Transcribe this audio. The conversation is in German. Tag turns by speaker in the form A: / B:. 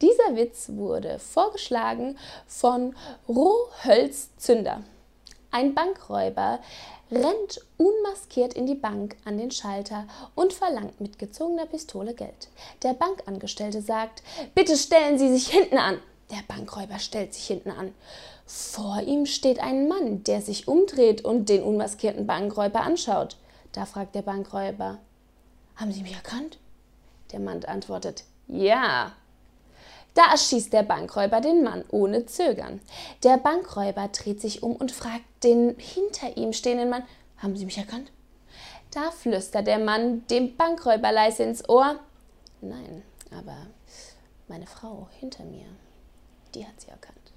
A: Dieser Witz wurde vorgeschlagen von Rohölz Zünder. Ein Bankräuber rennt unmaskiert in die Bank an den Schalter und verlangt mit gezogener Pistole Geld. Der Bankangestellte sagt, bitte stellen Sie sich hinten an. Der Bankräuber stellt sich hinten an. Vor ihm steht ein Mann, der sich umdreht und den unmaskierten Bankräuber anschaut. Da fragt der Bankräuber, haben Sie mich erkannt? Der Mann antwortet, ja. Da erschießt der Bankräuber den Mann ohne Zögern. Der Bankräuber dreht sich um und fragt den hinter ihm stehenden Mann, haben Sie mich erkannt? Da flüstert der Mann dem Bankräuber leise ins Ohr, nein, aber meine Frau hinter mir, die hat sie erkannt.